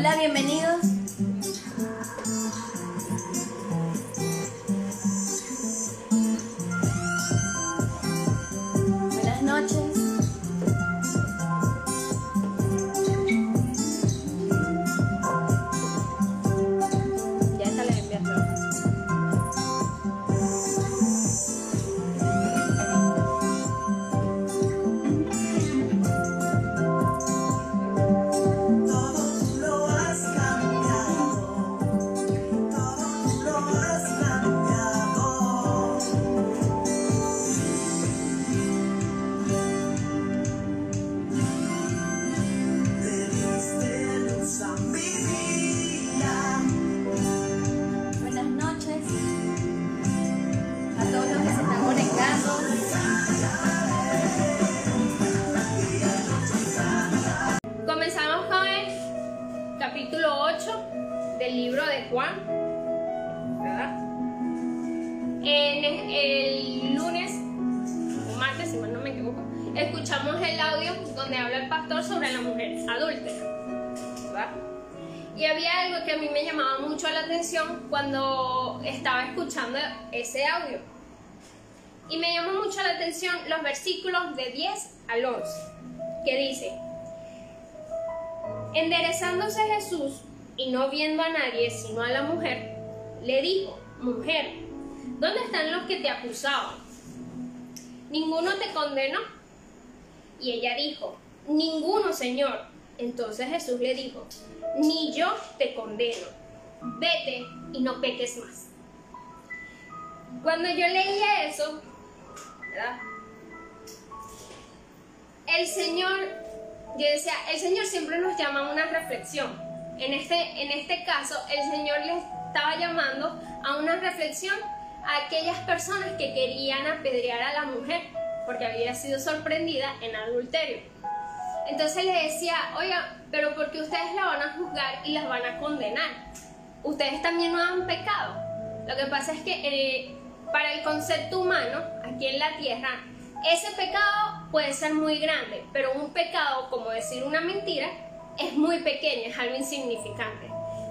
Hola, bienvenidos. Escuchando ese audio. Y me llamó mucho la atención los versículos de 10 al 11, que dice, Enderezándose Jesús y no viendo a nadie sino a la mujer, le dijo, Mujer, ¿dónde están los que te acusaban? ¿Ninguno te condenó? Y ella dijo, Ninguno, Señor. Entonces Jesús le dijo, Ni yo te condeno. Vete y no peques más. Cuando yo leía eso, ¿verdad? El Señor yo decía, el Señor siempre nos llama a una reflexión. En este, en este caso, el Señor les estaba llamando a una reflexión a aquellas personas que querían apedrear a la mujer porque había sido sorprendida en adulterio. Entonces le decía, oiga, pero porque ustedes la van a juzgar y las van a condenar. Ustedes también no han pecado. Lo que pasa es que eh, para el concepto humano, aquí en la tierra, ese pecado puede ser muy grande, pero un pecado, como decir una mentira, es muy pequeño, es algo insignificante.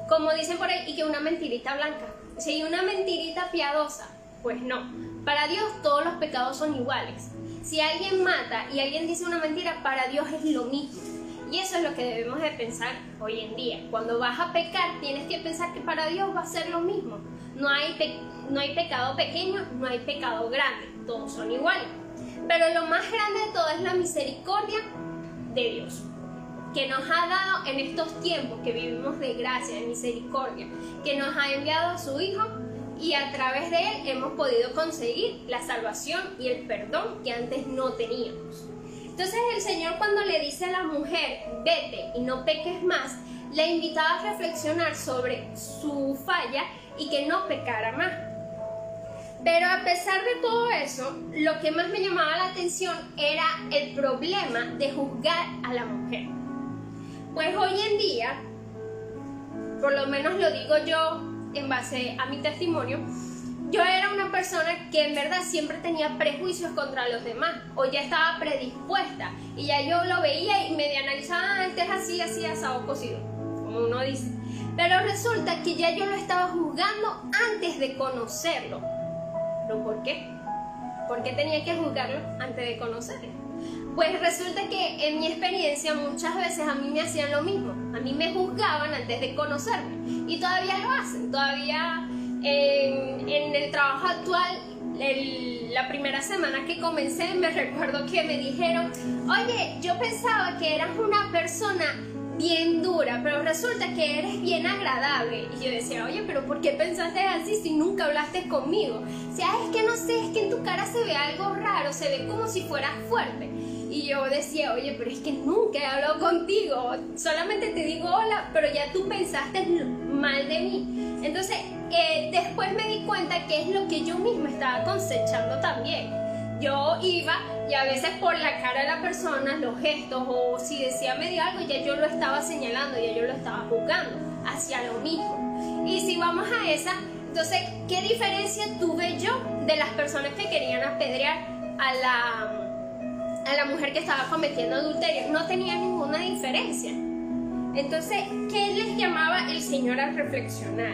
Como dicen por ahí, y que una mentirita blanca. Si una mentirita piadosa, pues no. Para Dios todos los pecados son iguales. Si alguien mata y alguien dice una mentira, para Dios es lo mismo. Y eso es lo que debemos de pensar hoy en día. Cuando vas a pecar, tienes que pensar que para Dios va a ser lo mismo. No hay, no hay pecado pequeño, no hay pecado grande. Todos son iguales. Pero lo más grande de todo es la misericordia de Dios, que nos ha dado en estos tiempos que vivimos de gracia, de misericordia, que nos ha enviado a su Hijo y a través de Él hemos podido conseguir la salvación y el perdón que antes no teníamos. Entonces el Señor cuando le dice a la mujer, vete y no peques más, le invitaba a reflexionar sobre su falla y que no pecara más. Pero a pesar de todo eso, lo que más me llamaba la atención era el problema de juzgar a la mujer. Pues hoy en día, por lo menos lo digo yo en base a mi testimonio, yo era una persona que en verdad siempre tenía prejuicios contra los demás o ya estaba predispuesta y ya yo lo veía y me analizaba, ah, este es así, así, asado, cocido, como uno dice. Pero resulta que ya yo lo estaba juzgando antes de conocerlo. ¿Pero por qué? ¿Por qué tenía que juzgarlo antes de conocerlo? Pues resulta que en mi experiencia muchas veces a mí me hacían lo mismo. A mí me juzgaban antes de conocerme. Y todavía lo hacen. Todavía en, el trabajo actual, la primera semana que comencé, me recuerdo que me dijeron, oye, yo pensaba que eras una persona bien dura, pero resulta que eres bien agradable. Y yo decía, oye, pero ¿por qué pensaste así si nunca hablaste conmigo? O es que no sé, es que en tu cara se ve algo raro, se ve como si fueras fuerte. Y yo decía, oye, pero es que nunca he hablado contigo, solamente te digo hola, pero ya tú pensaste mal de mí. Entonces, eh, después me di cuenta que es lo que yo misma estaba cosechando también. Yo iba y a veces por la cara de la persona, los gestos o si decía medio algo, ya yo lo estaba señalando, ya yo lo estaba juzgando hacia lo mismo. Y si vamos a esa, entonces, ¿qué diferencia tuve yo de las personas que querían apedrear a la, a la mujer que estaba cometiendo adulterio? No tenía ninguna diferencia. Entonces, ¿qué les llamaba el Señor a reflexionar?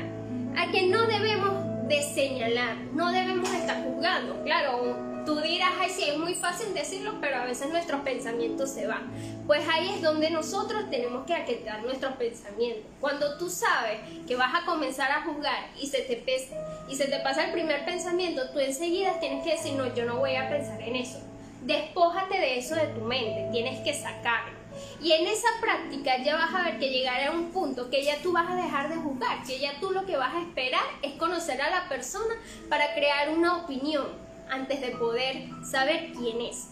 A que no debemos de señalar, no debemos estar juzgando. Claro, tú dirás, ay, sí, es muy fácil decirlo, pero a veces nuestros pensamientos se van. Pues ahí es donde nosotros tenemos que aquietar nuestros pensamientos. Cuando tú sabes que vas a comenzar a juzgar y se te pesa, y se te pasa el primer pensamiento, tú enseguida tienes que decir, no, yo no voy a pensar en eso. Despójate de eso de tu mente, tienes que sacarlo. Y en esa práctica ya vas a ver que llegará a un punto que ya tú vas a dejar de juzgar, que ya tú lo que vas a esperar es conocer a la persona para crear una opinión antes de poder saber quién es.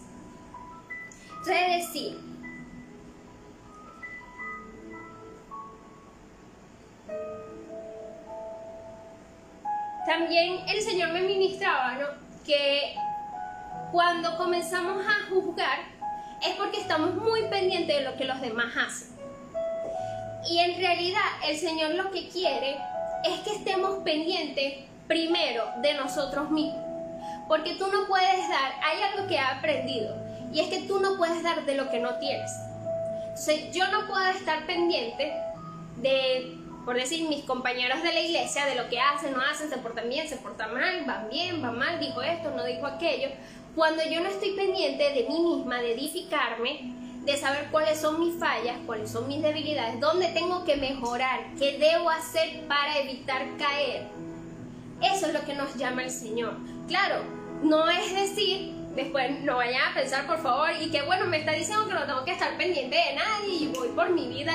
Es decir, también el Señor me ministraba, ¿no? Que cuando comenzamos a juzgar es porque estamos muy pendientes de lo que los demás hacen. Y en realidad el Señor lo que quiere es que estemos pendientes primero de nosotros mismos. Porque tú no puedes dar, hay algo que he aprendido, y es que tú no puedes dar de lo que no tienes. Entonces yo no puedo estar pendiente de por decir, mis compañeros de la iglesia, de lo que hacen, no hacen, se portan bien, se portan mal, van bien, van mal, dijo esto, no dijo aquello. Cuando yo no estoy pendiente de mí misma, de edificarme, de saber cuáles son mis fallas, cuáles son mis debilidades, dónde tengo que mejorar, qué debo hacer para evitar caer. Eso es lo que nos llama el Señor. Claro, no es decir, después no vayan a pensar por favor, y que bueno, me está diciendo que no tengo que estar pendiente de nadie y voy por mi vida.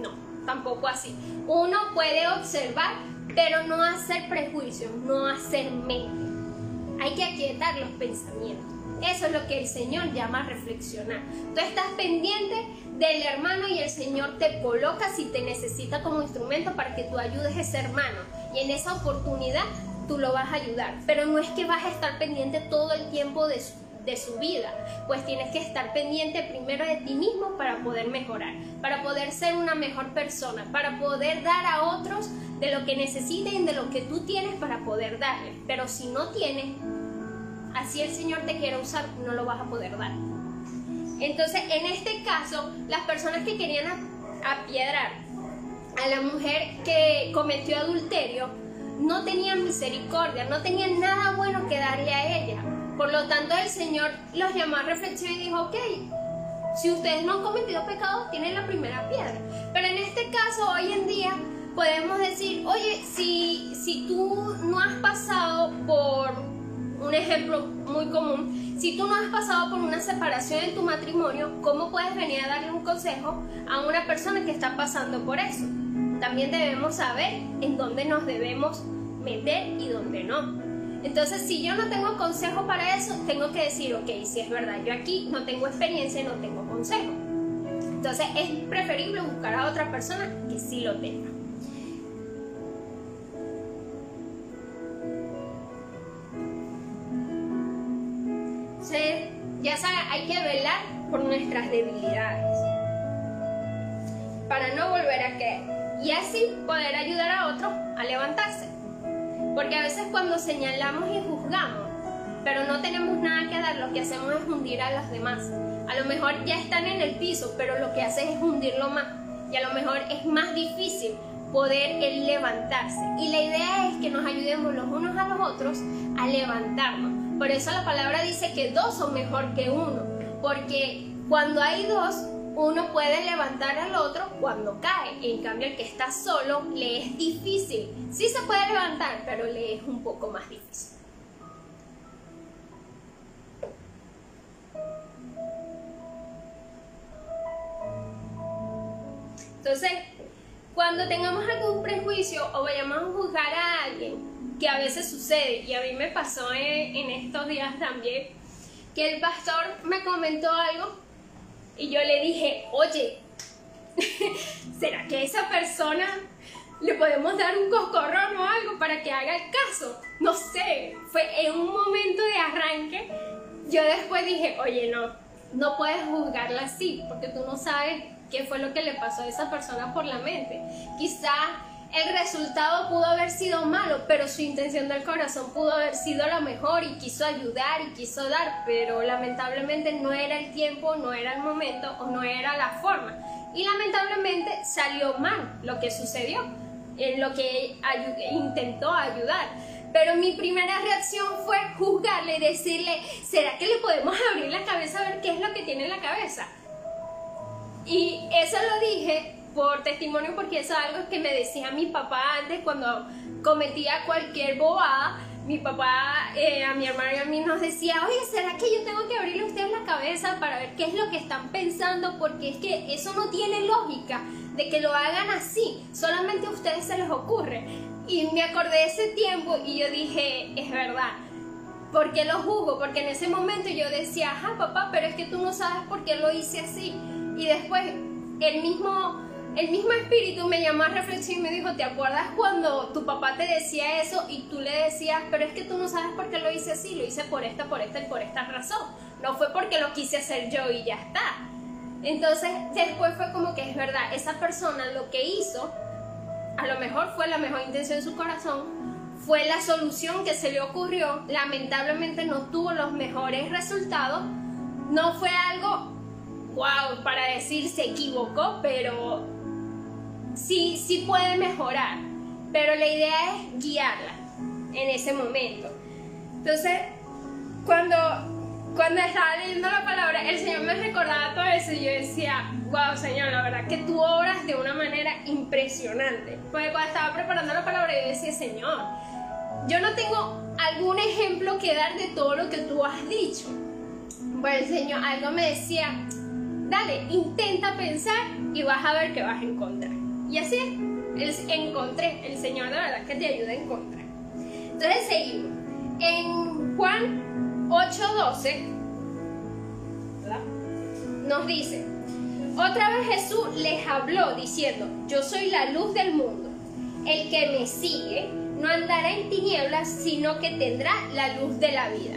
No, tampoco así. Uno puede observar, pero no hacer prejuicios, no hacer mente. Hay que aquietar los pensamientos. Eso es lo que el Señor llama reflexionar. Tú estás pendiente del hermano y el Señor te coloca si te necesita como instrumento para que tú ayudes a ese hermano. Y en esa oportunidad tú lo vas a ayudar. Pero no es que vas a estar pendiente todo el tiempo de su, de su vida. Pues tienes que estar pendiente primero de ti mismo para poder mejorar, para poder ser una mejor persona, para poder dar a otros de lo que necesiten, de lo que tú tienes para poder darles. Pero si no tienes, así el Señor te quiere usar, no lo vas a poder dar. Entonces, en este caso, las personas que querían apiedrar a la mujer que cometió adulterio no tenían misericordia, no tenían nada bueno que darle a ella. Por lo tanto, el Señor los llamó a reflexión y dijo, ok, si ustedes no han cometido pecado, tienen la primera piedra. Pero en este caso, hoy en día, podemos decir, oye, si, si tú no has pasado por un ejemplo muy común, si tú no has pasado por una separación en tu matrimonio, ¿cómo puedes venir a darle un consejo a una persona que está pasando por eso? También debemos saber en dónde nos debemos meter y dónde no. Entonces, si yo no tengo consejo para eso, tengo que decir, ok, si es verdad, yo aquí no tengo experiencia y no tengo consejo. Entonces, es preferible buscar a otra persona que sí lo tenga. Ya saben, hay que velar por nuestras debilidades para no volver a caer y así poder ayudar a otros a levantarse. Porque a veces cuando señalamos y juzgamos, pero no tenemos nada que dar, lo que hacemos es hundir a los demás. A lo mejor ya están en el piso, pero lo que haces es hundirlo más. Y a lo mejor es más difícil poder el levantarse. Y la idea es que nos ayudemos los unos a los otros a levantarnos. Por eso la palabra dice que dos son mejor que uno. Porque cuando hay dos, uno puede levantar al otro cuando cae. En cambio, el que está solo le es difícil. Sí se puede levantar, pero le es un poco más difícil. Entonces, cuando tengamos algún prejuicio o vayamos a juzgar a alguien, que a veces sucede, y a mí me pasó en, en estos días también, que el pastor me comentó algo y yo le dije, oye, ¿será que esa persona le podemos dar un coscorrón o algo para que haga el caso? No sé, fue en un momento de arranque. Yo después dije, oye, no, no puedes juzgarla así, porque tú no sabes qué fue lo que le pasó a esa persona por la mente. Quizá el resultado pudo haber sido malo, pero su intención del corazón pudo haber sido la mejor y quiso ayudar y quiso dar, pero lamentablemente no era el tiempo, no era el momento o no era la forma. Y lamentablemente salió mal lo que sucedió, en lo que intentó ayudar. Pero mi primera reacción fue juzgarle decirle, ¿será que le podemos abrir la cabeza a ver qué es lo que tiene en la cabeza? Y eso lo dije por testimonio porque eso es algo que me decía mi papá antes cuando cometía cualquier bobada. Mi papá eh, a mi hermano y a mí nos decía, oye, ¿será que yo tengo que abrirle a ustedes la cabeza para ver qué es lo que están pensando? Porque es que eso no tiene lógica de que lo hagan así, solamente a ustedes se les ocurre. Y me acordé de ese tiempo y yo dije, es verdad, ¿Por qué lo juzgo? Porque en ese momento yo decía, ajá, papá, pero es que tú no sabes por qué lo hice así. Y después el mismo, el mismo espíritu me llamó a reflexión y me dijo, ¿te acuerdas cuando tu papá te decía eso y tú le decías, pero es que tú no sabes por qué lo hice así? Lo hice por esta, por esta y por esta razón. No fue porque lo quise hacer yo y ya está. Entonces después fue como que es verdad, esa persona lo que hizo, a lo mejor fue la mejor intención de su corazón, fue la solución que se le ocurrió, lamentablemente no tuvo los mejores resultados, no fue algo, wow, para decir se equivocó, pero sí, sí puede mejorar, pero la idea es guiarla en ese momento. Entonces, cuando, cuando estaba leyendo la palabra, el Señor me recordaba todo eso y yo decía, wow, Señor, la verdad que tú obras de una manera impresionante. Porque cuando estaba preparando la palabra, yo decía, Señor, yo no tengo algún ejemplo que dar de todo lo que tú has dicho. Bueno, el Señor algo me decía, dale, intenta pensar y vas a ver que vas a encontrar. Y así es, encontré, el Señor de verdad que te ayuda a encontrar. Entonces seguimos. En Juan 8:12 ¿verdad? nos dice, otra vez Jesús les habló diciendo, yo soy la luz del mundo. El que me sigue no andará en tinieblas, sino que tendrá la luz de la vida.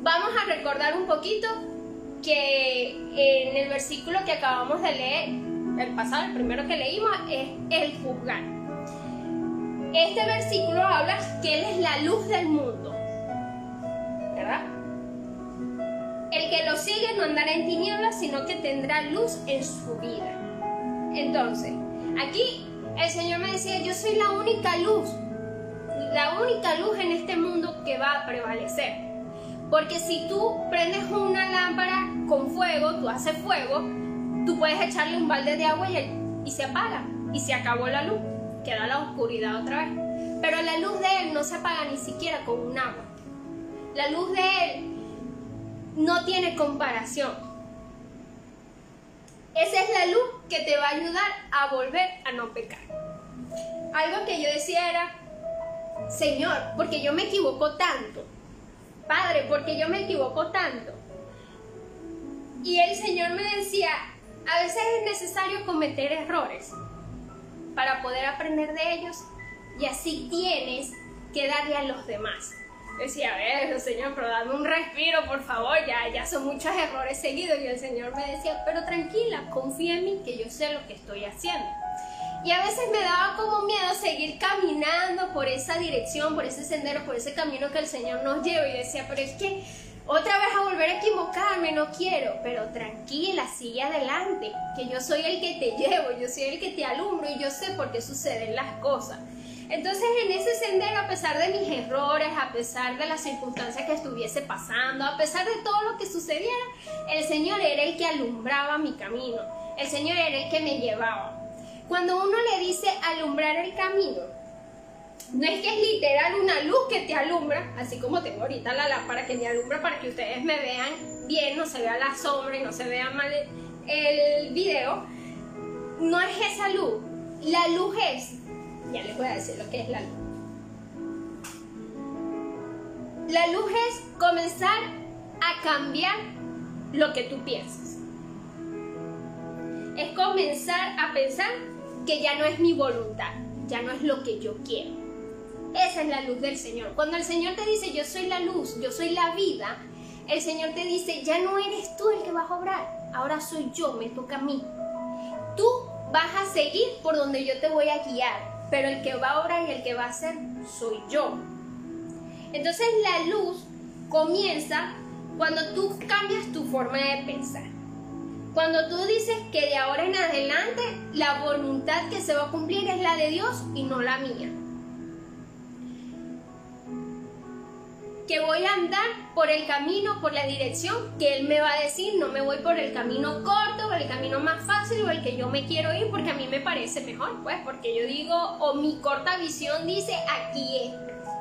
Vamos a recordar un poquito que en el versículo que acabamos de leer, el pasado, el primero que leímos, es el juzgar. Este versículo habla que Él es la luz del mundo, ¿verdad? El que lo sigue no andará en tinieblas, sino que tendrá luz en su vida. Entonces, aquí el Señor me decía, yo soy la única luz, la única luz en este mundo que va a prevalecer. Porque si tú prendes una lámpara con fuego, tú haces fuego, tú puedes echarle un balde de agua y, y se apaga. Y se acabó la luz. Queda la oscuridad otra vez. Pero la luz de Él no se apaga ni siquiera con un agua. La luz de Él no tiene comparación. Esa es la luz que te va a ayudar a volver a no pecar. Algo que yo decía era, Señor, porque yo me equivoco tanto. Padre, porque yo me equivoco tanto. Y el Señor me decía, a veces es necesario cometer errores para poder aprender de ellos y así tienes que darle a los demás. Decía, a ver, Señor, pero dame un respiro, por favor, ya, ya son muchos errores seguidos. Y el Señor me decía, pero tranquila, confía en mí, que yo sé lo que estoy haciendo. Y a veces me daba como miedo seguir caminando por esa dirección, por ese sendero, por ese camino que el Señor nos lleva. Y decía, pero es que otra vez a volver a equivocarme, no quiero. Pero tranquila, sigue adelante, que yo soy el que te llevo, yo soy el que te alumbro y yo sé por qué suceden las cosas. Entonces en ese sendero, a pesar de mis errores, a pesar de las circunstancias que estuviese pasando, a pesar de todo lo que sucediera, el Señor era el que alumbraba mi camino, el Señor era el que me llevaba. Cuando uno le dice alumbrar el camino, no es que es literal una luz que te alumbra, así como tengo ahorita la lámpara que me alumbra para que ustedes me vean bien, no se vea la sombra y no se vea mal el video. No es esa luz. La luz es, ya les voy a decir lo que es la luz. La luz es comenzar a cambiar lo que tú piensas. Es comenzar a pensar que ya no es mi voluntad, ya no es lo que yo quiero. Esa es la luz del Señor. Cuando el Señor te dice, yo soy la luz, yo soy la vida, el Señor te dice, ya no eres tú el que vas a obrar, ahora soy yo, me toca a mí. Tú vas a seguir por donde yo te voy a guiar, pero el que va a obrar y el que va a hacer soy yo. Entonces la luz comienza cuando tú cambias tu forma de pensar. Cuando tú dices que de ahora en adelante la voluntad que se va a cumplir es la de Dios y no la mía. Que voy a andar por el camino, por la dirección que Él me va a decir, no me voy por el camino corto, por el camino más fácil o el que yo me quiero ir porque a mí me parece mejor, pues porque yo digo, o mi corta visión dice, aquí es,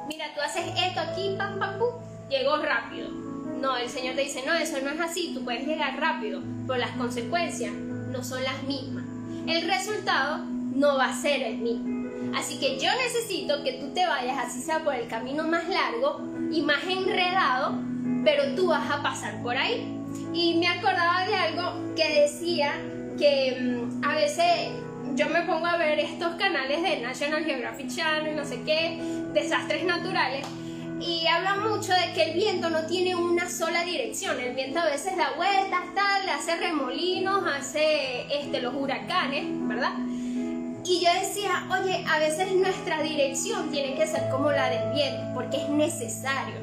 mira, tú haces esto aquí, pam, pam, pum, llego rápido. No, el Señor te dice, no, eso no es así, tú puedes llegar rápido, pero las consecuencias no son las mismas. El resultado no va a ser el mismo. Así que yo necesito que tú te vayas, así sea por el camino más largo y más enredado, pero tú vas a pasar por ahí. Y me acordaba de algo que decía que mm, a veces yo me pongo a ver estos canales de National Geographic Channel, no sé qué, desastres naturales, y habla mucho de que el viento no tiene una sola dirección. El viento a veces da vueltas, tal, hace remolinos, hace este, los huracanes, ¿verdad? Y yo decía, oye, a veces nuestra dirección tiene que ser como la del viento, porque es necesario.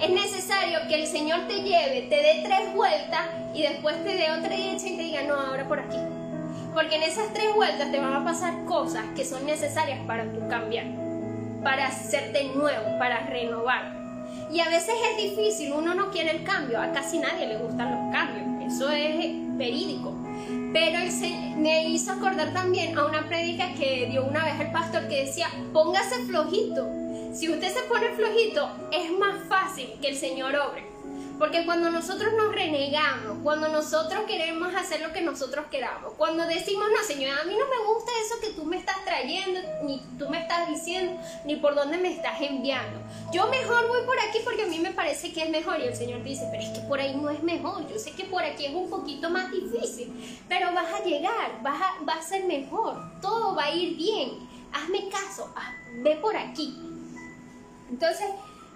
Es necesario que el Señor te lleve, te dé tres vueltas y después te dé otra dirección y te diga, no, ahora por aquí. Porque en esas tres vueltas te van a pasar cosas que son necesarias para tu cambiar, para hacerte nuevo, para renovar. Y a veces es difícil, uno no quiere el cambio, a casi nadie le gustan los cambios, eso es verídico. Pero me hizo acordar también a una prédica que dio una vez el pastor que decía, póngase flojito. Si usted se pone flojito, es más fácil que el Señor obre. Porque cuando nosotros nos renegamos, cuando nosotros queremos hacer lo que nosotros queramos, cuando decimos, no, Señor, a mí no me gusta eso que tú me estás trayendo, ni tú me estás diciendo, ni por dónde me estás enviando. Yo mejor voy por aquí porque a mí me parece que es mejor. Y el Señor dice, pero es que por ahí no es mejor. Yo sé que por aquí es un poquito más difícil, pero vas a llegar, vas a, va a ser mejor, todo va a ir bien. Hazme caso, haz- ve por aquí. Entonces,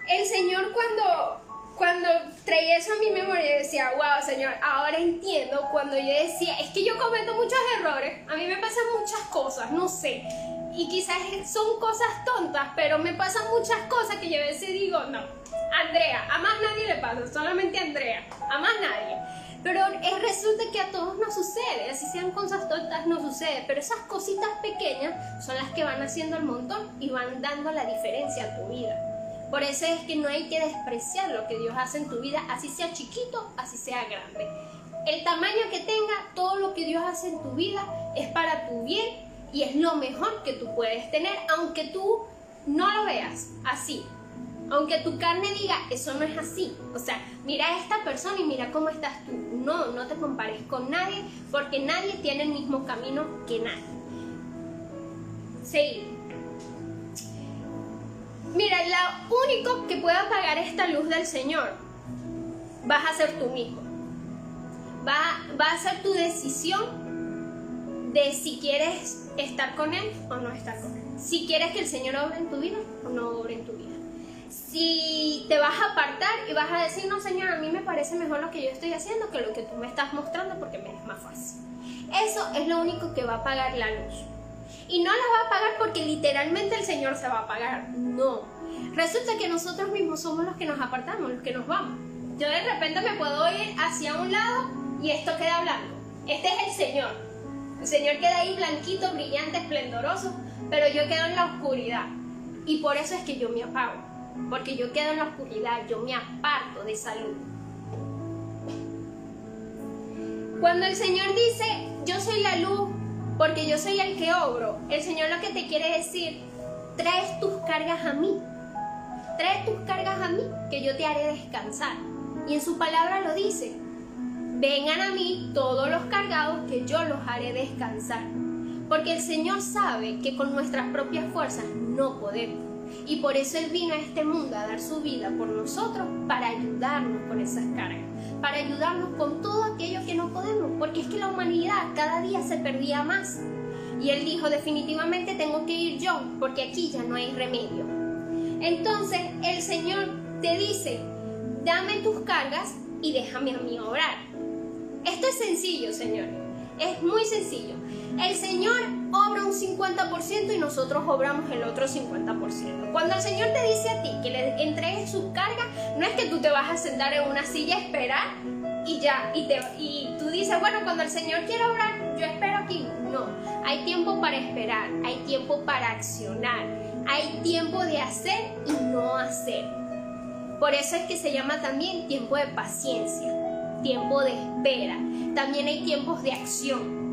el Señor cuando cuando traía eso a mi memoria decía, wow, Señor, ahora entiendo cuando yo decía, es que yo cometo muchos errores, a mí me pasan muchas cosas, no sé, y quizás son cosas tontas, pero me pasan muchas cosas que yo a veces digo, no, Andrea, a más nadie le pasa, solamente a Andrea, a más nadie. Pero resulta que a todos nos sucede, así sean cosas tontas, nos sucede, pero esas cositas pequeñas son las que van haciendo el montón y van dando la diferencia a tu vida. Por eso es que no hay que despreciar lo que Dios hace en tu vida, así sea chiquito, así sea grande. El tamaño que tenga, todo lo que Dios hace en tu vida es para tu bien y es lo mejor que tú puedes tener, aunque tú no lo veas así. Aunque tu carne diga, eso no es así. O sea, mira a esta persona y mira cómo estás tú. No, no te compares con nadie porque nadie tiene el mismo camino que nadie. Seguir. Mira, lo único que puede apagar esta luz del Señor vas a ser tú mismo. Va, va a ser tu decisión de si quieres estar con Él o no estar con Él. Si quieres que el Señor obre en tu vida o no obre en tu vida. Si te vas a apartar y vas a decir, no Señor, a mí me parece mejor lo que yo estoy haciendo que lo que tú me estás mostrando porque me es más fácil. Eso es lo único que va a apagar la luz. Y no la va a apagar porque literalmente el Señor se va a apagar. No. Resulta que nosotros mismos somos los que nos apartamos, los que nos vamos. Yo de repente me puedo ir hacia un lado y esto queda blanco. Este es el Señor. El Señor queda ahí blanquito, brillante, esplendoroso, pero yo quedo en la oscuridad. Y por eso es que yo me apago. Porque yo quedo en la oscuridad, yo me aparto de esa luz. Cuando el Señor dice, yo soy la luz, porque yo soy el que obro, el Señor lo que te quiere decir, traes tus cargas a mí. Trae tus cargas a mí, que yo te haré descansar. Y en su palabra lo dice, vengan a mí todos los cargados, que yo los haré descansar. Porque el Señor sabe que con nuestras propias fuerzas no podemos. Y por eso Él vino a este mundo a dar su vida por nosotros para ayudarnos con esas cargas, para ayudarnos con todo aquello que no podemos, porque es que la humanidad cada día se perdía más. Y Él dijo, definitivamente tengo que ir yo, porque aquí ya no hay remedio. Entonces el Señor te dice, dame tus cargas y déjame a mí obrar. Esto es sencillo, Señor. Es muy sencillo. El Señor obra un 50% y nosotros obramos el otro 50%. Cuando el Señor te dice a ti que le entregues sus cargas, no es que tú te vas a sentar en una silla a esperar y ya, y, te, y tú dices, bueno, cuando el Señor quiera obrar, yo espero aquí. No, Hay tiempo para esperar, hay tiempo para accionar, hay tiempo de hacer y no hacer. Por eso es que se llama también tiempo de paciencia, tiempo de espera. También hay tiempos de acción.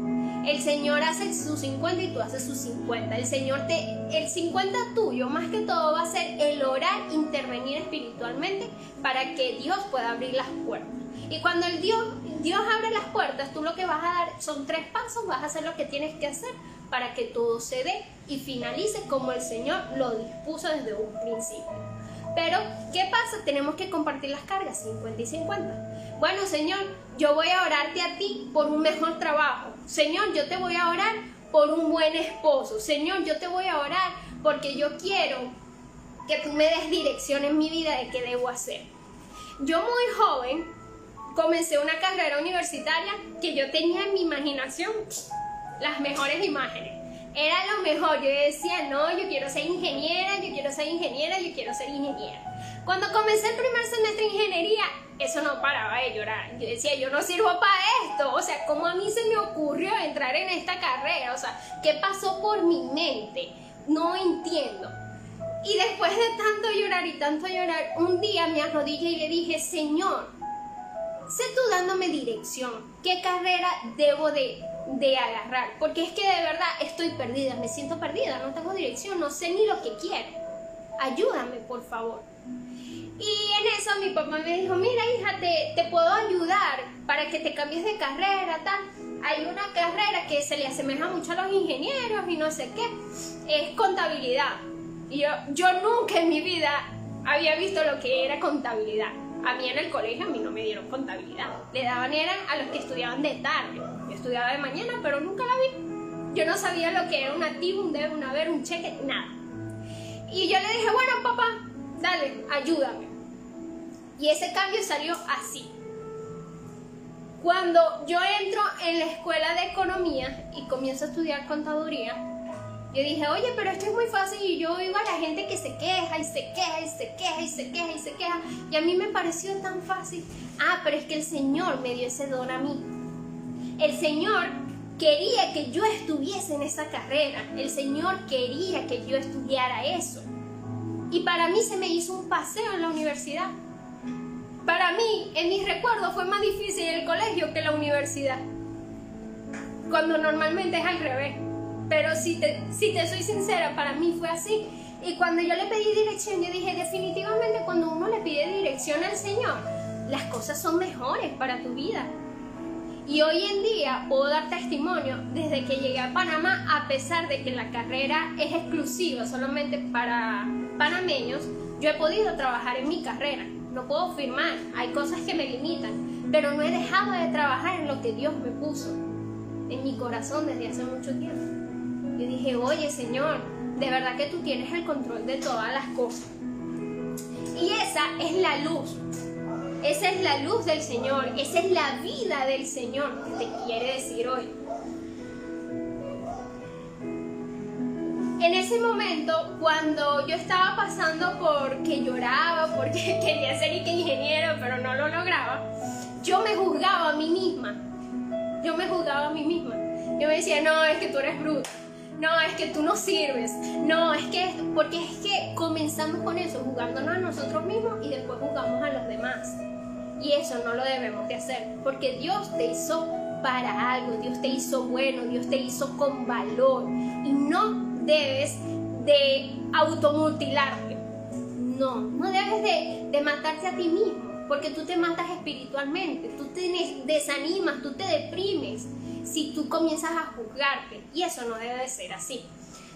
El Señor hace sus 50 y tú haces sus 50. El Señor te el 50 tuyo más que todo va a ser el orar, intervenir espiritualmente para que Dios pueda abrir las puertas. Y cuando el Dios Dios abre las puertas, tú lo que vas a dar son tres pasos, vas a hacer lo que tienes que hacer para que todo se dé y finalice como el Señor lo dispuso desde un principio. Pero, ¿qué pasa? Tenemos que compartir las cargas 50 y 50. Bueno, Señor, yo voy a orarte a ti por un mejor trabajo. Señor, yo te voy a orar por un buen esposo. Señor, yo te voy a orar porque yo quiero que tú me des dirección en mi vida de qué debo hacer. Yo muy joven comencé una carrera universitaria que yo tenía en mi imaginación las mejores imágenes. Era lo mejor. Yo decía, no, yo quiero ser ingeniera, yo quiero ser ingeniera, yo quiero ser ingeniera. Cuando comencé el primer semestre de ingeniería, eso no paraba de llorar. Yo decía, yo no sirvo para esto. O sea, ¿cómo a mí se me ocurrió entrar en esta carrera? O sea, ¿qué pasó por mi mente? No entiendo. Y después de tanto llorar y tanto llorar, un día me arrodillé y le dije, Señor, sé tú dándome dirección, qué carrera debo de, de agarrar, porque es que de verdad estoy perdida, me siento perdida, no tengo dirección, no sé ni lo que quiero. Ayúdame, por favor. Y en eso mi papá me dijo, mira hija, te, te puedo ayudar para que te cambies de carrera, tal. Hay una carrera que se le asemeja mucho a los ingenieros y no sé qué, es contabilidad. Y yo, yo nunca en mi vida había visto lo que era contabilidad. A mí en el colegio a mí no me dieron contabilidad. Le daban eran a los que estudiaban de tarde. Yo estudiaba de mañana, pero nunca la vi. Yo no sabía lo que era un activo, un debe, un haber, un cheque, nada. Y yo le dije, bueno papá, dale, ayúdame. Y ese cambio salió así. Cuando yo entro en la escuela de economía y comienzo a estudiar contaduría, yo dije, oye, pero esto es muy fácil y yo oigo a la gente que se queja y se queja y se queja y se queja y se queja. Y a mí me pareció tan fácil. Ah, pero es que el Señor me dio ese don a mí. El Señor quería que yo estuviese en esa carrera. El Señor quería que yo estudiara eso. Y para mí se me hizo un paseo en la universidad. Para mí, en mis recuerdos, fue más difícil el colegio que la universidad. Cuando normalmente es al revés. Pero si te, si te soy sincera, para mí fue así. Y cuando yo le pedí dirección, yo dije, definitivamente cuando uno le pide dirección al Señor, las cosas son mejores para tu vida. Y hoy en día puedo dar testimonio desde que llegué a Panamá, a pesar de que la carrera es exclusiva solamente para panameños, yo he podido trabajar en mi carrera. No puedo firmar, hay cosas que me limitan, pero no he dejado de trabajar en lo que Dios me puso en mi corazón desde hace mucho tiempo. Yo dije, oye Señor, de verdad que tú tienes el control de todas las cosas. Y esa es la luz. Esa es la luz del Señor. Esa es la vida del Señor que te quiere decir hoy. En ese momento, cuando yo estaba pasando porque lloraba, porque quería ser ingeniero, pero no lo lograba, yo me juzgaba a mí misma. Yo me juzgaba a mí misma. Yo me decía, no, es que tú eres bruta. No, es que tú no sirves. No, es que, porque es que comenzamos con eso, jugándonos a nosotros mismos y después jugamos a los demás. Y eso no lo debemos de hacer, porque Dios te hizo para algo, Dios te hizo bueno, Dios te hizo con valor. Y no debes de automutilarte. No, no debes de, de matarte a ti mismo, porque tú te matas espiritualmente, tú te desanimas, tú te deprimes si tú comienzas a juzgarte. Y eso no debe de ser así.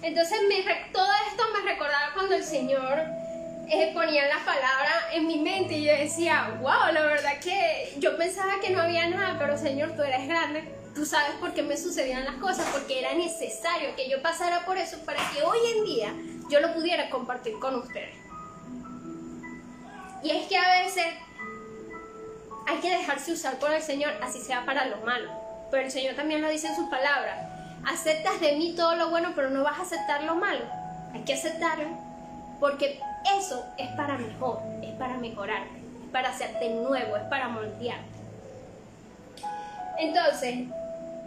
Entonces me, todo esto me recordaba cuando el Señor eh, ponía la palabra en mi mente y yo decía, wow, la verdad que yo pensaba que no había nada, pero Señor, tú eres grande, tú sabes por qué me sucedían las cosas, porque era necesario que yo pasara por eso para que hoy en día yo lo pudiera compartir con ustedes. Y es que a veces hay que dejarse usar por el Señor, así sea para lo malo. Pero el Señor también lo dice en sus palabras. Aceptas de mí todo lo bueno, pero no vas a aceptar lo malo. Hay que aceptarlo porque eso es para mejor, es para mejorarte, es para hacerte nuevo, es para moldearte. Entonces,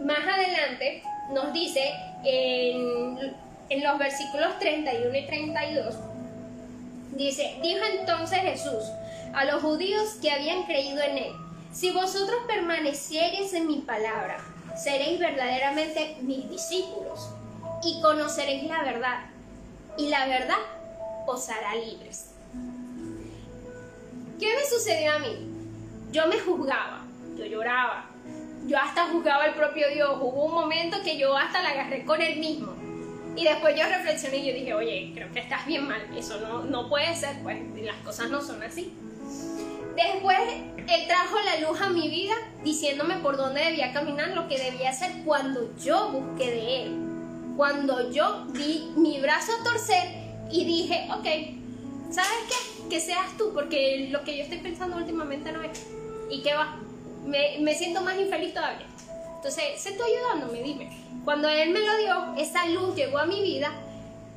más adelante nos dice en, en los versículos 31 y 32, dice, dijo entonces Jesús a los judíos que habían creído en él, si vosotros permaneciereis en mi palabra, seréis verdaderamente mis discípulos y conoceréis la verdad, y la verdad os hará libres. ¿Qué me sucedió a mí? Yo me juzgaba, yo lloraba, yo hasta juzgaba al propio Dios. Hubo un momento que yo hasta la agarré con él mismo. Y después yo reflexioné y dije, oye, creo que estás bien mal, eso no, no puede ser, pues las cosas no son así. Después él trajo la luz a mi vida diciéndome por dónde debía caminar, lo que debía hacer cuando yo busqué de él. Cuando yo di mi brazo torcer y dije, ok, ¿sabes qué? Que seas tú, porque lo que yo estoy pensando últimamente no es. ¿Y qué va? Me, siento más infeliz todavía. Entonces, ¿se está ayudándome? Dime. Cuando él me lo dio, esa luz llegó a mi vida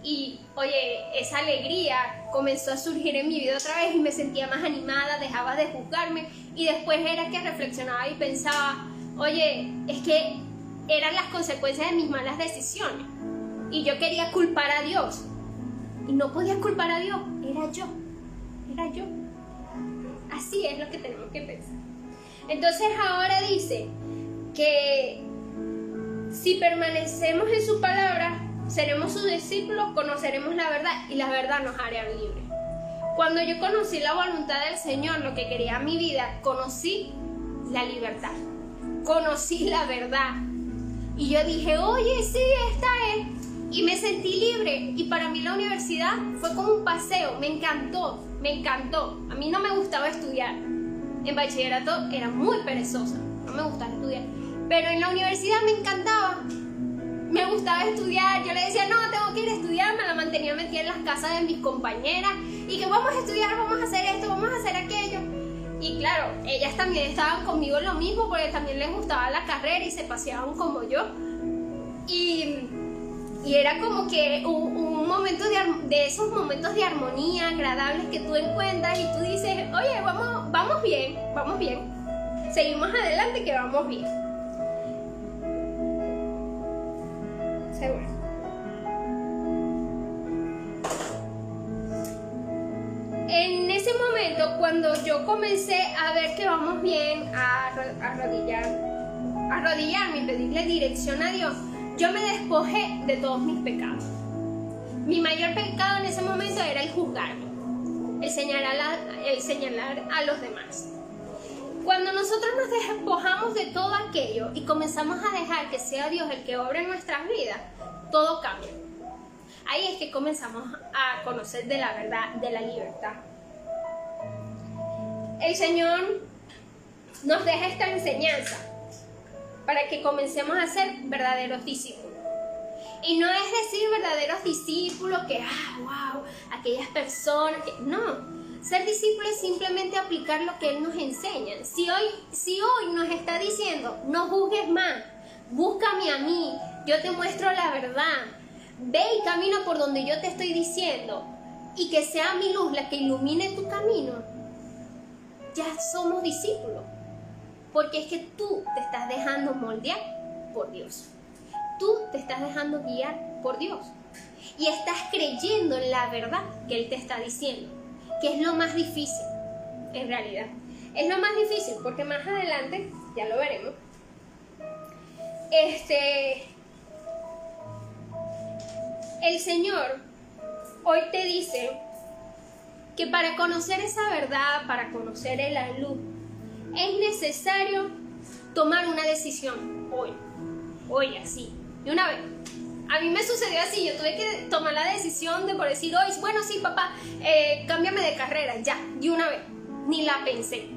y, oye, esa alegría comenzó a surgir en mi vida otra vez y me sentía más animada, dejaba de juzgarme y después era que reflexionaba y pensaba, oye, es que eran las consecuencias de mis malas decisiones y yo quería culpar a Dios y no podía culpar a Dios, era yo, era yo. Así es lo que tenemos que pensar. Entonces ahora dice que si permanecemos en su palabra, seremos sus discípulos, conoceremos la verdad y la verdad nos hará libres. Cuando yo conocí la voluntad del Señor, lo que quería mi vida, conocí la libertad, conocí la verdad. Y yo dije, oye, sí, esta es. Y me sentí libre. Y para mí la universidad fue como un paseo, me encantó, me encantó. A mí no me gustaba estudiar. En bachillerato era muy perezosa, no me gustaba estudiar. Pero en la universidad me encantaba me gustaba estudiar, yo le decía, no, tengo que ir a estudiar, me la mantenía metida en las casas de mis compañeras y que vamos a estudiar, vamos a hacer esto, vamos a hacer aquello. Y claro, ellas también estaban conmigo lo mismo porque también les gustaba la carrera y se paseaban como yo. Y, y era como que un, momento de, de, esos momentos de armonía agradables que tú encuentras y tú dices, oye, vamos, vamos bien, vamos bien. Seguimos adelante que vamos bien. Seguro. En ese momento, cuando yo comencé a ver que vamos bien, a arrodillar, arrodillarme y pedirle dirección a Dios, yo me despojé de todos mis pecados. Mi mayor pecado en ese momento era el juzgarme, el señalar a, el señalar a los demás. Cuando nosotros nos despojamos de todo aquello y comenzamos a dejar que sea Dios el que obre en nuestras vidas, todo cambia. Ahí es que comenzamos a conocer de la verdad, de la libertad. El Señor nos deja esta enseñanza para que comencemos a ser verdaderos discípulos. Y no es decir verdaderos discípulos que, ah, wow, aquellas personas. No, ser discípulo es simplemente aplicar lo que Él nos enseña. Si hoy, si hoy nos está diciendo, no juzgues más, búscame a mí, yo te muestro la verdad, ve y camina por donde yo te estoy diciendo, y que sea mi luz la que ilumine tu camino, ya somos discípulos. Porque es que tú te estás dejando moldear por Dios. Tú te estás dejando guiar por Dios. Y estás creyendo en la verdad que Él te está diciendo que es lo más difícil, en realidad. Es lo más difícil porque más adelante, ya lo veremos, este, el Señor hoy te dice que para conocer esa verdad, para conocer la luz, es necesario tomar una decisión hoy, hoy así, de una vez. A mí me sucedió así, yo tuve que tomar la decisión de por decir hoy, bueno, sí, papá, eh, cámbiame de carrera, ya, de una vez, ni la pensé.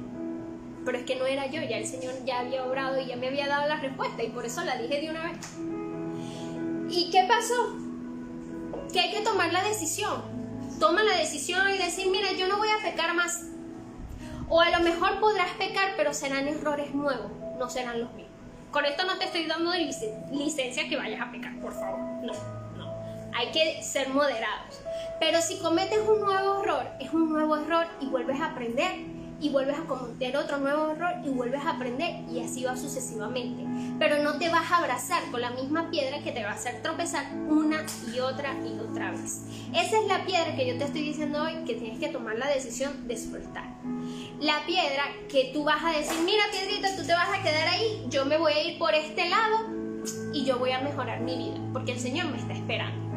Pero es que no era yo, ya el Señor ya había obrado y ya me había dado la respuesta y por eso la dije de una vez. ¿Y qué pasó? Que hay que tomar la decisión. Toma la decisión y decir, mira, yo no voy a pecar más. O a lo mejor podrás pecar, pero serán errores nuevos, no serán los mismos. Con esto no te estoy dando licencia que vayas a pecar, por favor. No, no. Hay que ser moderados. Pero si cometes un nuevo error, es un nuevo error y vuelves a aprender y vuelves a cometer otro nuevo error y vuelves a aprender y así va sucesivamente. Pero no te vas a abrazar con la misma piedra que te va a hacer tropezar una y otra y otra vez. Esa es la piedra que yo te estoy diciendo hoy que tienes que tomar la decisión de soltar. La piedra que tú vas a decir, mira piedrita, tú te vas a quedar ahí, yo me voy a ir por este lado y yo voy a mejorar mi vida porque el Señor me está esperando.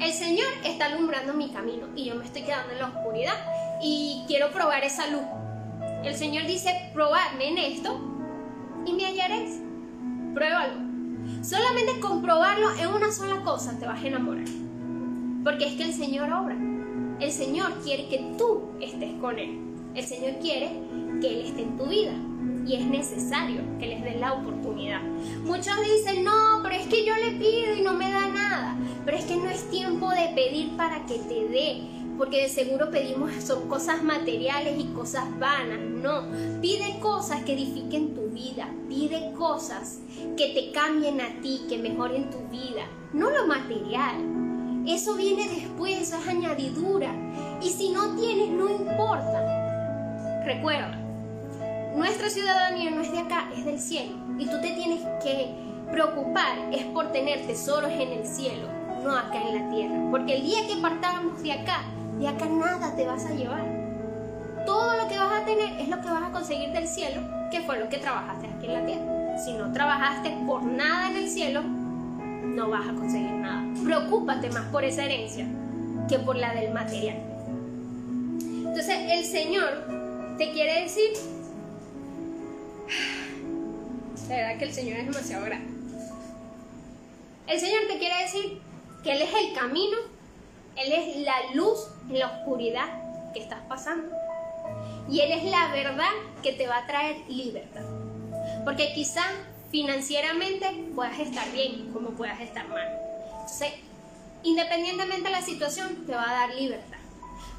El Señor está alumbrando mi camino y yo me estoy quedando en la oscuridad y quiero probar esa luz. El Señor dice, probadme en esto y me hallaréis. Pruébalo. Solamente comprobarlo en una sola cosa te vas a enamorar. Porque es que el Señor obra. El Señor quiere que tú estés con Él. El Señor quiere que Él esté en tu vida. Y es necesario que les den la oportunidad. Muchos dicen, no, pero es que yo le pido y no me da nada. Pero es que no es tiempo de pedir para que te dé porque de seguro pedimos son cosas materiales y cosas vanas, no. Pide cosas que edifiquen tu vida, pide cosas que te cambien a ti, que mejoren tu vida, no lo material. Eso viene después, eso es añadidura. Y si no tienes, no importa. Recuerda, nuestra ciudadanía no es de acá, es del cielo. Y tú te tienes que preocupar es por tener tesoros en el cielo, no acá en la tierra. Porque el día que partamos de acá, de acá nada te vas a llevar. Todo lo que vas a tener es lo que vas a conseguir del cielo, que fue lo que trabajaste aquí en la tierra. Si no trabajaste por nada en el cielo, no vas a conseguir nada. Preocúpate más por esa herencia que por la del material. Entonces el Señor te quiere decir, la verdad que el Señor es demasiado grande. El Señor te quiere decir que Él es el camino, Él es la luz en la oscuridad que estás pasando. Y Él es la verdad que te va a traer libertad. Porque quizás financieramente puedas estar bien como puedas estar mal. Entonces, independientemente de la situación, te va a dar libertad.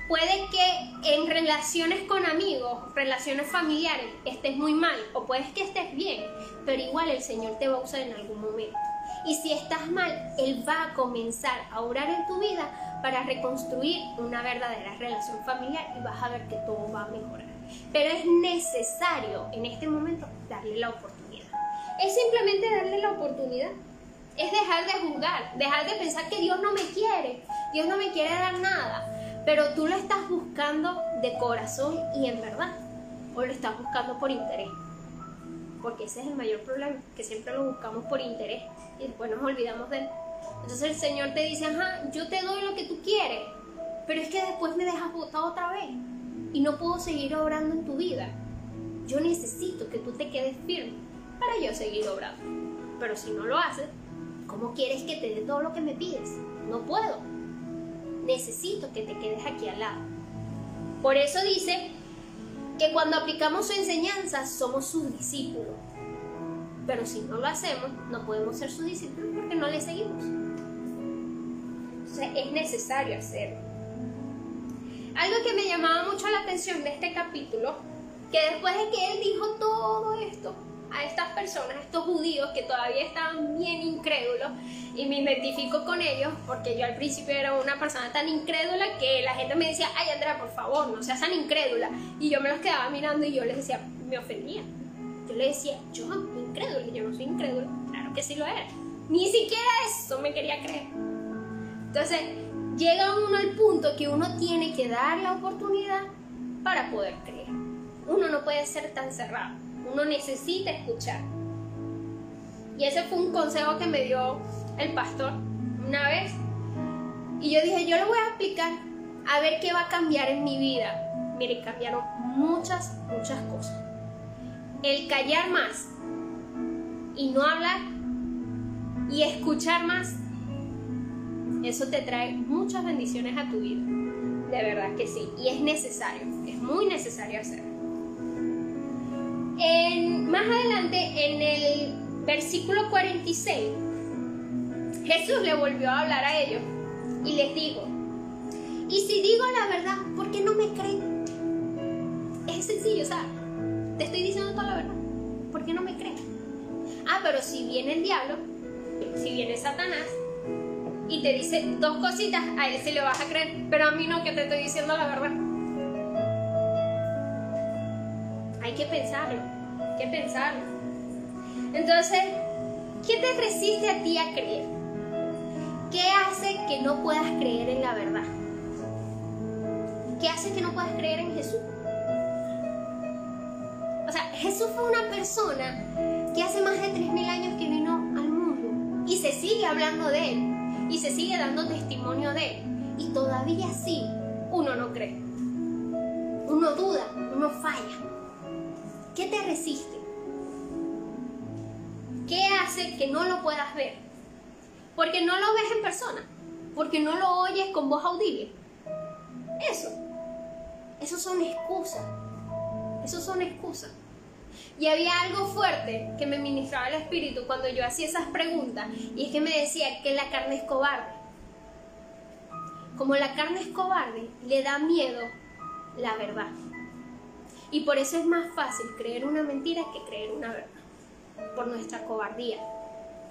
Puede que en relaciones con amigos, relaciones familiares, estés muy mal o puedes que estés bien, pero igual el Señor te va a usar en algún momento. Y si estás mal, Él va a comenzar a orar en tu vida para reconstruir una verdadera relación familiar y vas a ver que todo va a mejorar. Pero es necesario en este momento darle la oportunidad. Es simplemente darle la oportunidad. Es dejar de juzgar, dejar de pensar que Dios no me quiere, Dios no me quiere dar nada, pero tú lo estás buscando de corazón y en verdad, o lo estás buscando por interés. Porque ese es el mayor problema, que siempre lo buscamos por interés y después nos olvidamos de él. Entonces el Señor te dice, ajá, yo te doy lo que tú quieres, pero es que después me dejas botado otra vez y no puedo seguir obrando en tu vida. Yo necesito que tú te quedes firme para yo seguir obrando. Pero si no lo haces, ¿cómo quieres que te dé todo lo que me pides? No puedo. Necesito que te quedes aquí al lado. Por eso dice que cuando aplicamos su enseñanza somos sus discípulos. Pero si no lo hacemos, no podemos ser sus discípulos porque no le seguimos. Entonces es necesario hacerlo. Algo que me llamaba mucho la atención de este capítulo, que después de que él dijo todo esto a estas personas, a estos judíos que todavía estaban bien incrédulos, y me identifico con ellos porque yo al principio era una persona tan incrédula que la gente me decía, ay Andrea, por favor, no seas tan incrédula. Y yo me los quedaba mirando y yo les decía, me ofendía. Yo le decía, yo incrédula, yo no soy incrédula. Claro que sí lo era. Ni siquiera eso me quería creer. Entonces, llega uno al punto que uno tiene que dar la oportunidad para poder creer. Uno no puede ser tan cerrado. Uno necesita escuchar. Y ese fue un consejo que me dio el pastor una vez. Y yo dije, yo lo voy a aplicar a ver qué va a cambiar en mi vida. Mire, cambiaron muchas, muchas cosas. El callar más y no hablar y escuchar más, eso te trae muchas bendiciones a tu vida. De verdad que sí. Y es necesario, es muy necesario hacerlo. En, más adelante, en el versículo 46, Jesús le volvió a hablar a ellos y les dijo, y si digo la verdad, ¿por qué no me creen? Es sencillo, sea, te estoy diciendo toda la verdad, ¿por qué no me creen? Ah, pero si viene el diablo, si viene Satanás y te dice dos cositas, a él sí le vas a creer, pero a mí no que te estoy diciendo la verdad. que pensarlo, hay que pensarlo. Entonces, ¿qué te resiste a ti a creer? ¿Qué hace que no puedas creer en la verdad? ¿Qué hace que no puedas creer en Jesús? Jesús fue una persona que hace más de 3.000 años que vino al mundo y se sigue hablando de él y se sigue dando testimonio de él y todavía sí uno no cree. Uno duda, uno falla. ¿Qué te resiste? ¿Qué hace que no lo puedas ver? Porque no lo ves en persona, porque no lo oyes con voz audible. Eso. Eso son excusas. Eso son excusas. Y había algo fuerte que me ministraba el espíritu cuando yo hacía esas preguntas, y es que me decía que la carne es cobarde. Como la carne es cobarde, le da miedo la verdad. Y por eso es más fácil creer una mentira que creer una verdad, por nuestra cobardía.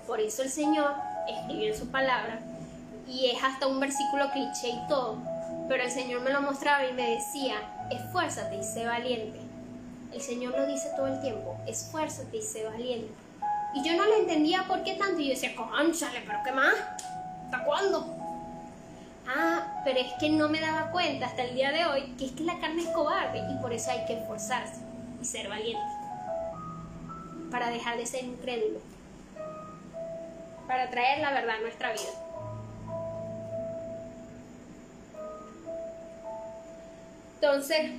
Por eso el Señor escribió en su palabra, y es hasta un versículo cliché y todo, pero el Señor me lo mostraba y me decía, esfuérzate y sé valiente. El Señor lo dice todo el tiempo, esfuérzate y sé valiente. Y yo no le entendía por qué tanto, y yo decía, cónchale, pero ¿qué más? ¿Hasta cuándo? Ah, pero es que no me daba cuenta hasta el día de hoy que es que la carne es cobarde y por eso hay que esforzarse y ser valiente. Para dejar de ser incrédulo. Para traer la verdad a nuestra vida. Entonces,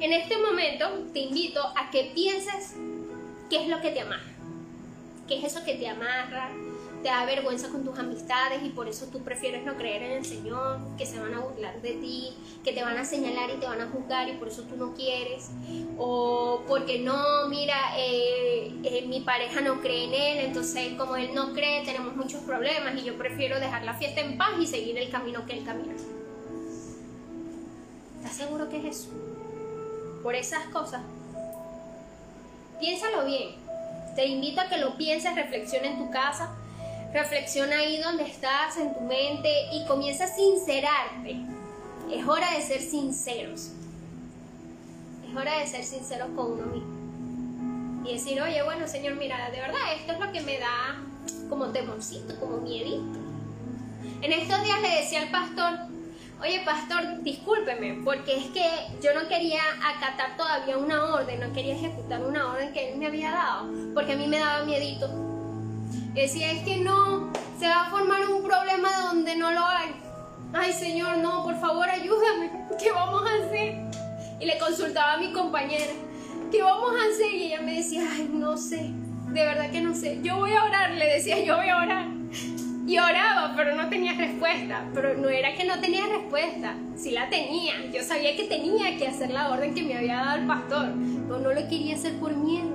en este momento te invito a que pienses qué es lo que te amarra. ¿Qué es eso que te amarra? Te da vergüenza con tus amistades y por eso tú prefieres no creer en el Señor, que se van a burlar de ti, que te van a señalar y te van a juzgar y por eso tú no quieres. O porque no, mira, eh, eh, mi pareja no cree en Él, entonces como Él no cree tenemos muchos problemas y yo prefiero dejar la fiesta en paz y seguir el camino que Él camina. ¿Estás seguro que es eso? Por esas cosas. Piénsalo bien. Te invito a que lo pienses, reflexiona en tu casa, reflexiona ahí donde estás, en tu mente y comienza a sincerarte. Es hora de ser sinceros. Es hora de ser sinceros con uno mismo. Y decir, oye, bueno, Señor, mira, de verdad, esto es lo que me da como temorcito, como miedito. En estos días le decía al pastor, oye pastor, discúlpeme, porque es que yo no quería acatar todavía una orden, no quería ejecutar una orden que él me había dado, porque a mí me daba miedito. Decía, es que no, se va a formar un problema donde no lo hay. Ay Señor, no, por favor ayúdame, ¿qué vamos a hacer? Y le consultaba a mi compañera, ¿qué vamos a hacer? Y ella me decía, ay, no sé, de verdad que no sé. Yo voy a orar, le decía, yo voy a orar. Y oraba, pero no tenía respuesta. Pero no era que no tenía respuesta, sí la tenía. Yo sabía que tenía que hacer la orden que me había dado el pastor, pero no lo quería hacer por miedo.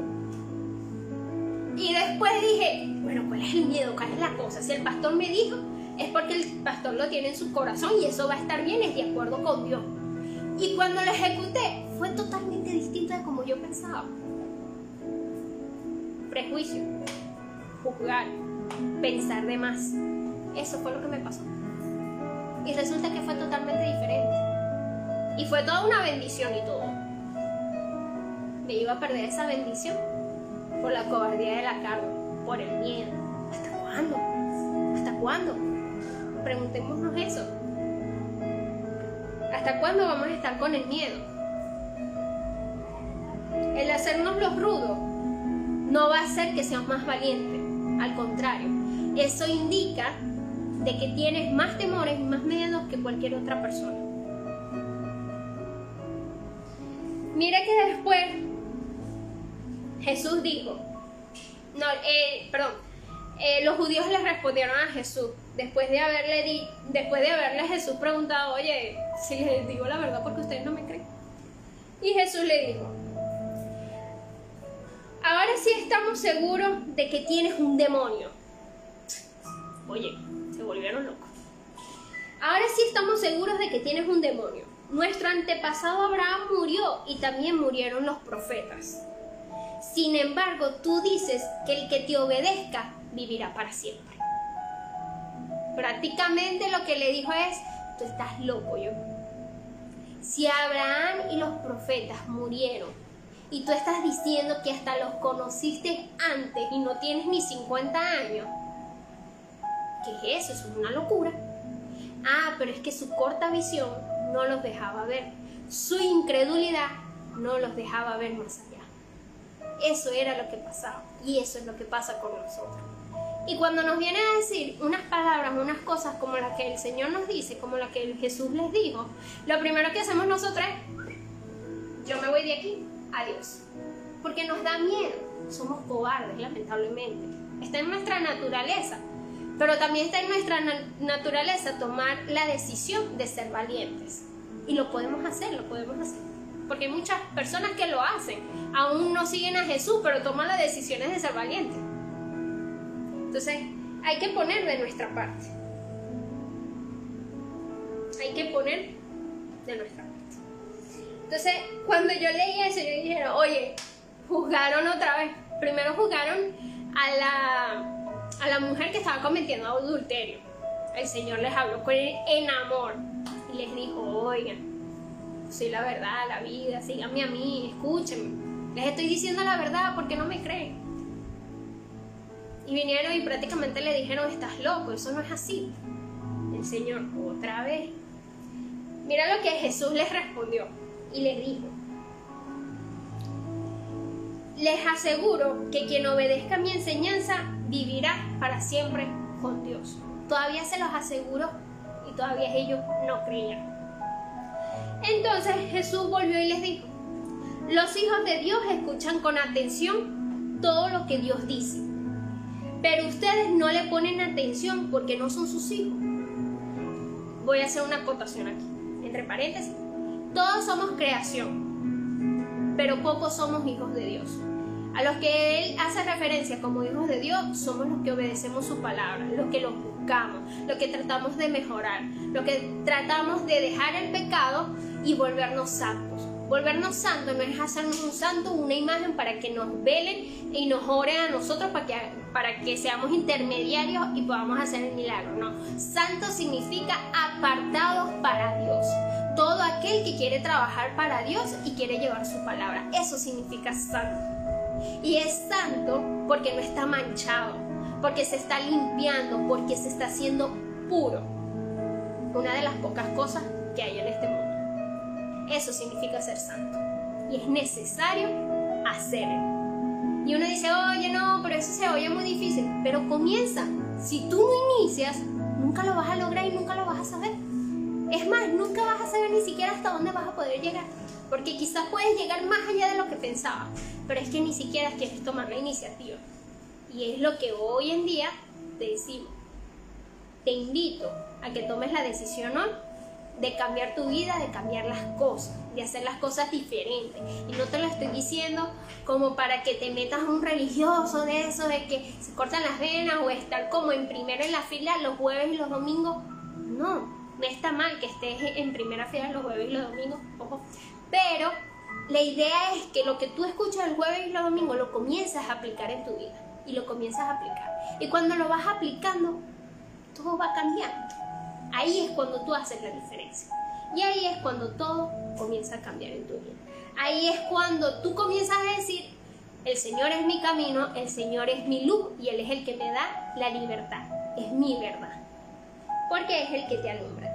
Y después dije, bueno, ¿cuál es el miedo? ¿Cuál es la cosa? Si el pastor me dijo, es porque el pastor lo tiene en su corazón y eso va a estar bien, es de acuerdo con Dios. Y cuando lo ejecuté, fue totalmente distinto de como yo pensaba. Prejuicio, juzgar, pensar de más. Eso fue lo que me pasó. Y resulta que fue totalmente diferente. Y fue toda una bendición y todo. Me iba a perder esa bendición por la cobardía de la carne, por el miedo. ¿Hasta cuándo? ¿Hasta cuándo? Preguntémonos eso. ¿Hasta cuándo vamos a estar con el miedo? El hacernos los rudos no va a hacer que seamos más valientes. Al contrario, eso indica de que tienes más temores y más miedos que cualquier otra persona. Mira que después Jesús dijo, no, eh, perdón, eh, los judíos le respondieron a Jesús después de haberle di, después de haberle Jesús preguntado, oye, si les digo la verdad porque ustedes no me creen. Y Jesús le dijo, ahora sí estamos seguros de que tienes un demonio. Oye, se volvieron locos. Ahora sí estamos seguros de que tienes un demonio. Nuestro antepasado Abraham murió y también murieron los profetas. Sin embargo, tú dices que el que te obedezca vivirá para siempre. Prácticamente lo que le dijo es, tú estás loco yo. Si Abraham y los profetas murieron y tú estás diciendo que hasta los conociste antes y no tienes ni 50 años, ¿qué es eso? Es una locura. Ah, pero es que su corta visión no los dejaba ver. Su incredulidad no los dejaba ver más allá. Eso era lo que pasaba y eso es lo que pasa con nosotros. Y cuando nos viene a decir unas palabras, unas cosas como las que el Señor nos dice, como las que Jesús les dijo, lo primero que hacemos nosotros es, yo me voy de aquí, adiós. Porque nos da miedo, somos cobardes, lamentablemente. Está en nuestra naturaleza, pero también está en nuestra na- naturaleza tomar la decisión de ser valientes. Y lo podemos hacer, lo podemos hacer. Porque hay muchas personas que lo hacen, aún no siguen a Jesús, pero toman las decisiones de ser valientes. Entonces, hay que poner de nuestra parte. Hay que poner de nuestra parte. Entonces, cuando yo leí eso, yo dije, oye, juzgaron otra vez. Primero juzgaron a la, a la mujer que estaba cometiendo adulterio. El Señor les habló con él en amor y les dijo, oigan, soy la verdad, la vida, síganme a mí, escúchenme. Les estoy diciendo la verdad porque no me creen. Y vinieron y prácticamente le dijeron, estás loco, eso no es así. El Señor otra vez. Mira lo que Jesús les respondió y les dijo. Les aseguro que quien obedezca mi enseñanza vivirá para siempre con Dios. Todavía se los aseguro y todavía ellos no creían. Entonces Jesús volvió y les dijo, los hijos de Dios escuchan con atención todo lo que Dios dice, pero ustedes no le ponen atención porque no son sus hijos. Voy a hacer una acotación aquí, entre paréntesis. Todos somos creación, pero pocos somos hijos de Dios. A los que Él hace referencia como hijos de Dios somos los que obedecemos su palabra, los que los buscamos, los que tratamos de mejorar, los que tratamos de dejar el pecado y volvernos santos. Volvernos santos no es hacernos un santo, una imagen para que nos velen y nos oren a nosotros para que, para que seamos intermediarios y podamos hacer el milagro. No, santo significa apartados para Dios. Todo aquel que quiere trabajar para Dios y quiere llevar su palabra. Eso significa santo. Y es santo porque no está manchado, porque se está limpiando, porque se está haciendo puro. Una de las pocas cosas que hay en este mundo. Eso significa ser santo. Y es necesario hacerlo. Y uno dice, oye, no, pero eso se oye muy difícil. Pero comienza. Si tú no inicias, nunca lo vas a lograr y nunca lo vas a saber. Es más, nunca vas a saber ni siquiera hasta dónde vas a poder llegar. Porque quizás puedes llegar más allá de lo que pensabas. Pero es que ni siquiera quieres tomar la iniciativa. Y es lo que hoy en día te decimos. Te invito a que tomes la decisión hoy de cambiar tu vida, de cambiar las cosas, de hacer las cosas diferentes. Y no te lo estoy diciendo como para que te metas a un religioso de eso, de que se cortan las venas o estar como en primero en la fila los jueves y los domingos. No, no está mal que estés en primera fila los jueves y los domingos, ojo. Pero la idea es que lo que tú escuchas el jueves y los domingos lo comienzas a aplicar en tu vida. Y lo comienzas a aplicar. Y cuando lo vas aplicando, todo va cambiando. Ahí es cuando tú haces la diferencia. Y ahí es cuando todo comienza a cambiar en tu vida. Ahí es cuando tú comienzas a decir, el Señor es mi camino, el Señor es mi luz y Él es el que me da la libertad. Es mi verdad. Porque es el que te alumbra.